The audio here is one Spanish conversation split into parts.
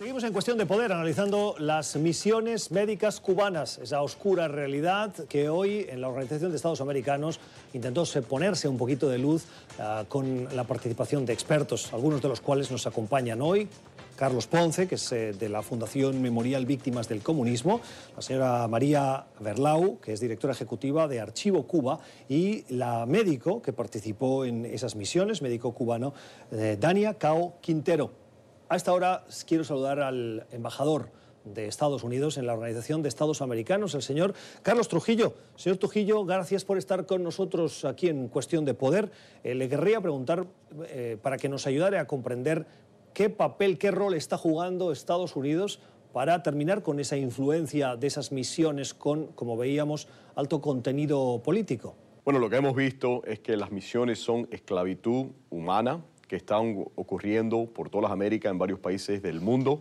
Seguimos en cuestión de poder analizando las misiones médicas cubanas, esa oscura realidad que hoy en la Organización de Estados Americanos intentó ponerse un poquito de luz uh, con la participación de expertos, algunos de los cuales nos acompañan hoy. Carlos Ponce, que es eh, de la Fundación Memorial Víctimas del Comunismo, la señora María Berlau, que es directora ejecutiva de Archivo Cuba, y la médico que participó en esas misiones, médico cubano, eh, Dania Cao Quintero. A esta hora quiero saludar al embajador de Estados Unidos en la Organización de Estados Americanos, el señor Carlos Trujillo. Señor Trujillo, gracias por estar con nosotros aquí en Cuestión de Poder. Eh, le querría preguntar, eh, para que nos ayudara a comprender qué papel, qué rol está jugando Estados Unidos para terminar con esa influencia de esas misiones con, como veíamos, alto contenido político. Bueno, lo que hemos visto es que las misiones son esclavitud humana, que están ocurriendo por todas las Américas en varios países del mundo.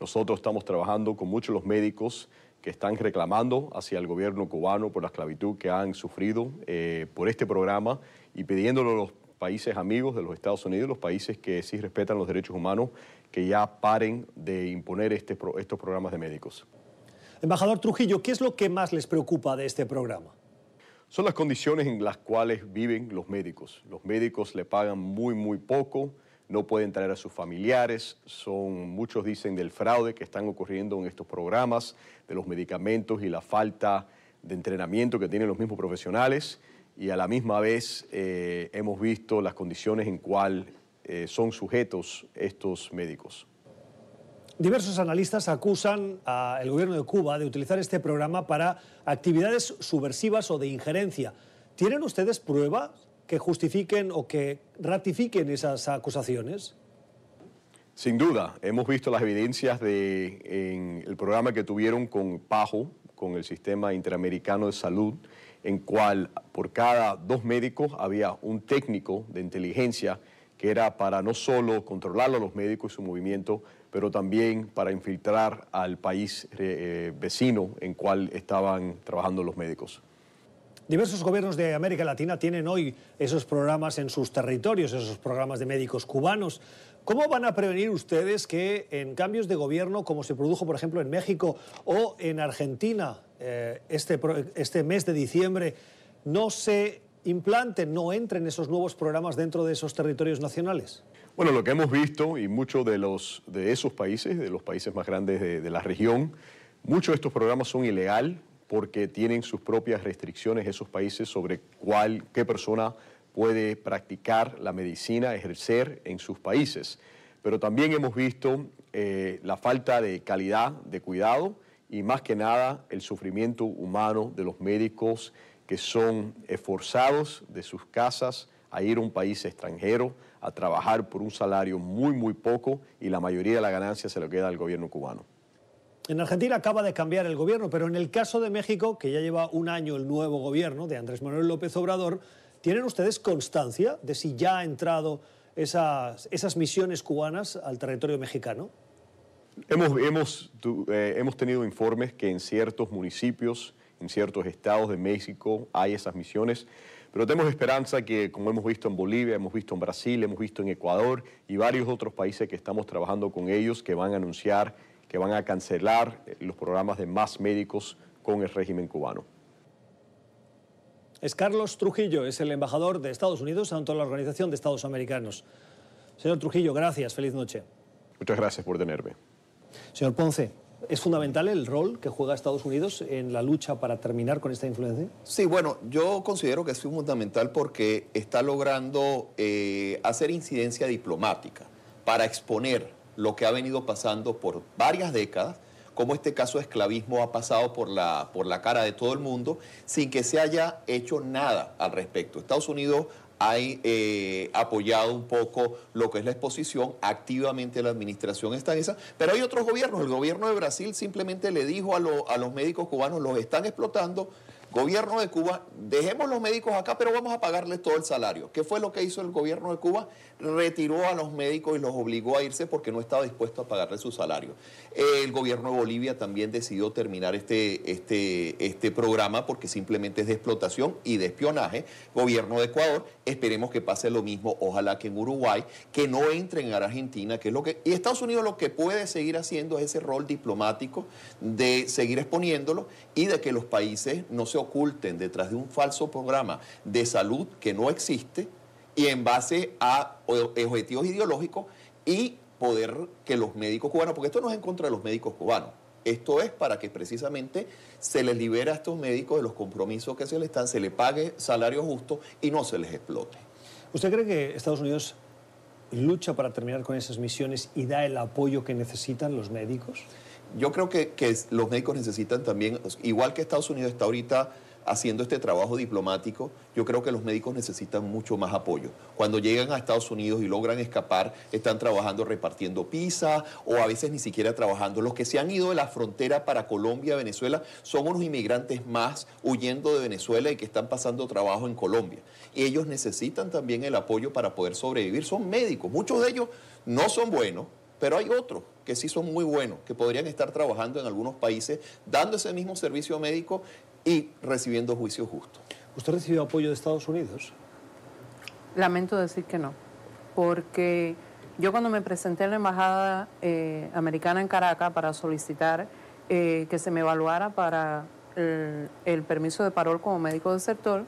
Nosotros estamos trabajando con muchos de los médicos que están reclamando hacia el gobierno cubano por la esclavitud que han sufrido eh, por este programa y pidiéndolo a los países amigos de los Estados Unidos, los países que sí respetan los derechos humanos, que ya paren de imponer este, estos programas de médicos. Embajador Trujillo, ¿qué es lo que más les preocupa de este programa? Son las condiciones en las cuales viven los médicos. Los médicos le pagan muy, muy poco, no pueden traer a sus familiares, son, muchos dicen del fraude que están ocurriendo en estos programas, de los medicamentos y la falta de entrenamiento que tienen los mismos profesionales y a la misma vez eh, hemos visto las condiciones en cuales eh, son sujetos estos médicos. Diversos analistas acusan al gobierno de Cuba de utilizar este programa para actividades subversivas o de injerencia. ¿Tienen ustedes pruebas que justifiquen o que ratifiquen esas acusaciones? Sin duda, hemos visto las evidencias de, en el programa que tuvieron con PAJO, con el Sistema Interamericano de Salud, en cual por cada dos médicos había un técnico de inteligencia que era para no solo controlar a los médicos y su movimiento, pero también para infiltrar al país eh, vecino en cual estaban trabajando los médicos. Diversos gobiernos de América Latina tienen hoy esos programas en sus territorios, esos programas de médicos cubanos. ¿Cómo van a prevenir ustedes que en cambios de gobierno, como se produjo, por ejemplo, en México o en Argentina eh, este, este mes de diciembre, no se implanten, no entren esos nuevos programas dentro de esos territorios nacionales? Bueno, lo que hemos visto, y muchos de, de esos países, de los países más grandes de, la región, muchos de estos programas son ilegal porque tienen sus propias restricciones esos países sobre cuál, qué persona puede practicar la medicina, ejercer en sus países. Pero también hemos visto eh, la falta de calidad de cuidado y más que nada el sufrimiento humano de los médicos que son esforzados de sus casas a ir a un país extranjero a trabajar por un salario muy, muy poco y la mayoría de la ganancia se lo queda al gobierno cubano. En Argentina acaba de cambiar el gobierno, pero en el caso de México, que ya lleva un año el nuevo gobierno de Andrés Manuel López Obrador, ¿tienen ustedes constancia de si ya ha entrado esas, esas misiones cubanas al territorio mexicano? Hemos, hemos, eh, hemos tenido informes que en ciertos municipios, en ciertos estados de México hay esas misiones. Pero tenemos esperanza que, como hemos visto en Bolivia, hemos visto en Brasil, hemos visto en Ecuador y varios otros países que estamos trabajando con ellos, que van a anunciar que van a cancelar eh, los programas de más médicos con el régimen cubano. Es Carlos Trujillo, es el embajador de Estados Unidos ante la Organización de Estados Americanos. Señor Trujillo, gracias, feliz noche. Muchas gracias por tenerme. Señor Ponce, ¿Es fundamental el rol que juega Estados Unidos en la lucha para terminar con esta influencia? Sí, bueno, yo considero que es fundamental porque está logrando eh, hacer incidencia diplomática para exponer lo que ha venido pasando por varias décadas, como este caso de esclavismo ha pasado por la, por la cara de todo el mundo sin que se haya hecho nada al respecto. Estados Unidos ha eh, apoyado un poco lo que es la exposición, activamente la administración está esa, pero hay otros gobiernos, el gobierno de Brasil simplemente le dijo a, los médicos cubanos, los están explotando, Gobierno de Cuba, dejemos los médicos acá, pero vamos a pagarles todo el salario. ¿Qué fue lo que hizo el gobierno de Cuba? Retiró a los médicos y los obligó a irse porque no estaba dispuesto a pagarles su salario. El gobierno de Bolivia también decidió terminar este, este, este programa porque simplemente es de explotación y de espionaje. Gobierno de Ecuador, esperemos que pase lo mismo, ojalá que en Uruguay, que no entren en Argentina, que es lo que... Y Estados Unidos lo que puede seguir haciendo es ese rol diplomático de seguir exponiéndolo y de que los países no se oculten detrás de un falso programa de salud que no existe y en base a objetivos ideológicos y poder que los médicos cubanos, porque esto no es en contra de los médicos cubanos, esto es para que precisamente se les libere a estos médicos de los compromisos que se les están, se les pague salario justo y no se les explote. ¿Usted cree que Estados Unidos lucha para terminar con esas misiones y da el apoyo que necesitan los médicos? Yo creo que, que los médicos necesitan también, igual que Estados Unidos está ahorita haciendo este trabajo diplomático, yo creo que los médicos necesitan mucho más apoyo. Cuando llegan a Estados Unidos y logran escapar, están trabajando repartiendo pizza o a veces ni siquiera trabajando. Los que se han ido de la frontera para Colombia, Venezuela, son unos inmigrantes más huyendo de Venezuela y que están pasando trabajo en Colombia. Y ellos necesitan también el apoyo para poder sobrevivir. Son médicos, muchos de ellos no son buenos, pero hay otros que sí son muy buenos, que podrían estar trabajando en algunos países, dando ese mismo servicio médico y recibiendo juicio justo. ¿Usted recibió apoyo de Estados Unidos? Lamento decir que no, porque yo cuando me presenté en la Embajada eh, Americana en Caracas para solicitar eh, que se me evaluara para el, el, permiso de parol como médico del sector,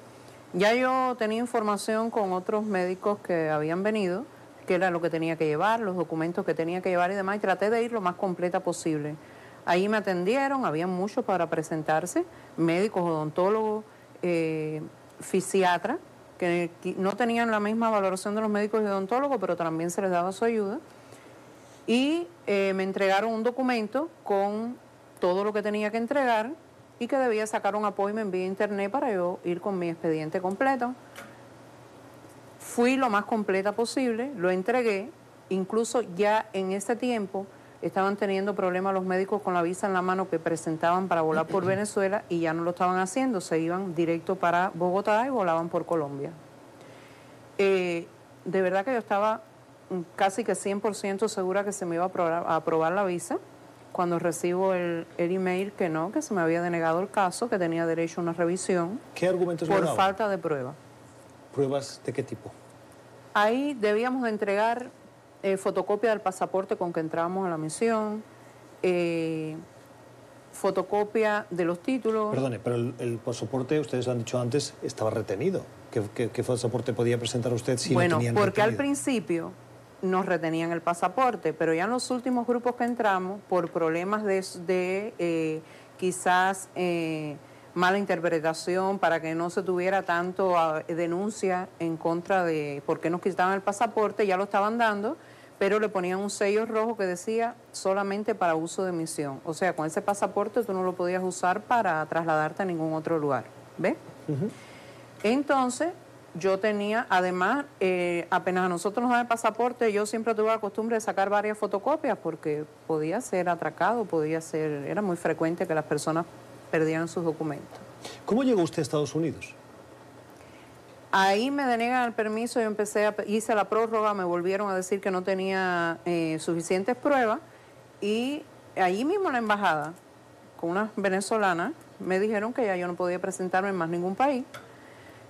ya yo tenía información con otros médicos que habían venido, que era lo que tenía que llevar, los documentos que tenía que llevar y demás, y traté de ir lo más completa posible. Ahí me atendieron, había muchos para presentarse, médicos, odontólogos, eh, fisiatras, que no tenían la misma valoración de los médicos y odontólogos, pero también se les daba su ayuda. Y eh, me entregaron un documento con todo lo que tenía que entregar y que debía sacar un apoyo me envié internet para yo ir con mi expediente completo. Fui lo más completa posible, lo entregué, incluso ya en ese tiempo estaban teniendo problemas los médicos con la visa en la mano que presentaban para volar por Venezuela y ya no lo estaban haciendo, se iban directo para Bogotá y volaban por Colombia. Eh, de verdad que yo estaba casi que 100% segura que se me iba a aprobar, la visa cuando recibo el, email que no, que se me había denegado el caso, que tenía derecho a una revisión. ¿Qué argumentos Por falta de prueba. ¿Pruebas de qué tipo? Ahí debíamos de entregar eh, fotocopia del pasaporte con que entramos a la misión, eh, fotocopia de los títulos. Perdone, pero el, pasaporte, ustedes lo han dicho antes, estaba retenido. ¿Qué, qué, pasaporte podía presentar usted si bueno, lo tenían porque al principio nos retenían el pasaporte, pero ya en los últimos grupos que entramos, por problemas de, de eh, quizás mala interpretación, para que no se tuviera tanto ah, denuncia en contra de por qué nos quitaban el pasaporte, ya lo estaban dando, pero le ponían un sello rojo que decía solamente para uso de misión. O sea, con ese pasaporte tú no lo podías usar para trasladarte a ningún otro lugar. ¿Ves? Entonces, yo tenía, además, eh, apenas a nosotros nos dan el pasaporte, yo siempre tuve la costumbre de sacar varias fotocopias porque podía ser atracado, podía ser, era muy frecuente que las personas perdieran sus documentos. ¿Cómo llegó usted a Estados Unidos? Ahí me denegan el permiso, yo empecé a, hice la prórroga, me volvieron a decir que no tenía eh, suficientes pruebas y allí mismo en la embajada, con unas venezolanas, me dijeron que ya yo no podía presentarme en más ningún país,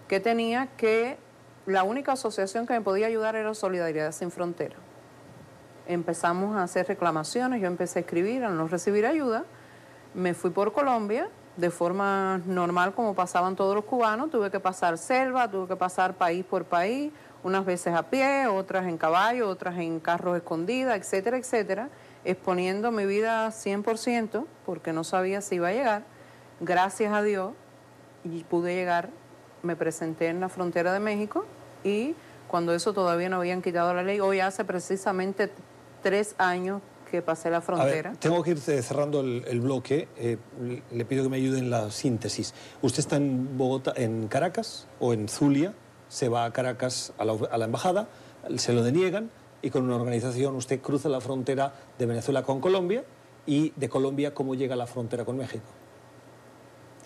que tenía que, la única asociación que me podía ayudar era Solidaridad Sin Frontera. Empezamos a hacer reclamaciones, yo empecé a escribir, al no recibir ayuda, me fui por Colombia de forma normal como pasaban todos los cubanos, tuve que pasar selva, tuve que pasar país por país, unas veces a pie, otras en caballo, otras en carros escondidas, etcétera, etcétera, exponiendo mi vida 100% porque no sabía si iba a llegar. Gracias a Dios y pude llegar, me presenté en la frontera de México y cuando eso todavía no habían quitado la ley, hoy hace precisamente tres años que pasé la frontera. tengo que ir cerrando el, bloque. Eh, le pido que me ayude en la síntesis. ¿Usted está en Bogotá, en Caracas o en Zulia? Se va a Caracas a la, embajada, se lo deniegan y con una organización usted cruza la frontera de Venezuela con Colombia y de Colombia cómo llega a la frontera con México.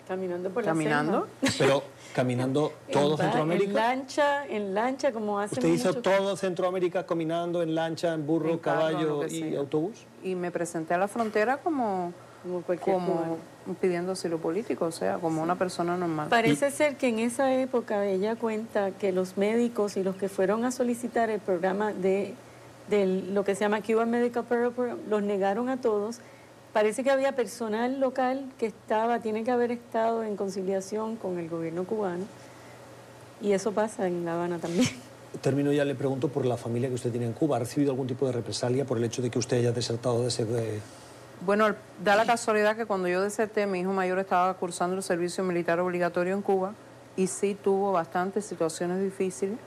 Caminando por la ¿Caminando? selva. Pero caminando todo En Centroamérica. En lancha, en lancha, como hace ¿Usted hizo mucho- todo Centroamérica caminando en lancha, en burro, En carro, caballo lo que y sea. autobús? Y me presenté a la frontera como, Como cualquier como cubano. pidiendo asilo político, o sea, como una persona normal. Parece ser que en esa época ella cuenta que los médicos y los que fueron a solicitar el programa de, de lo que se llama Cuban Medical Program, los negaron a todos. Parece que había personal local que estaba, tiene que haber estado en conciliación con el gobierno cubano. Y eso pasa en La Habana también. Termino ya, le pregunto por la familia que usted tiene en Cuba. ¿Ha recibido algún tipo de represalia por el hecho de que usted haya desertado de ese... de- Bueno, da la casualidad que cuando yo deserté, mi hijo mayor estaba cursando el servicio militar obligatorio en Cuba y sí tuvo bastantes situaciones difíciles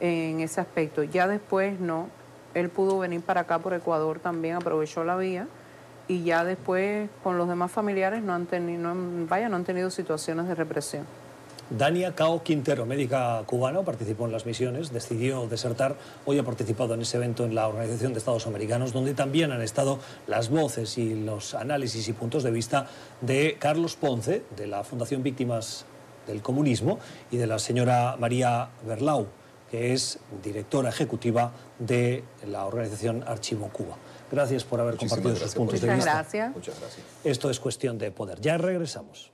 en ese aspecto. Ya después no, él pudo venir para acá por Ecuador también, aprovechó la vía y ya después con los demás familiares no han tenido, vaya, no han tenido situaciones de represión. Dania Cao Quintero, médica cubana, participó en las misiones, decidió desertar. Hoy ha participado en ese evento en la Organización de Estados Americanos, donde también han estado las voces y los análisis y puntos de vista de Carlos Ponce, de la Fundación Víctimas del Comunismo, y de la señora María Berlau, que es directora ejecutiva de la organización Archivo Cuba. Gracias por haber Muchísimas compartido sus gracias por puntos de Muchas vista. gracias. Muchas gracias. Esto es cuestión de poder. Ya regresamos.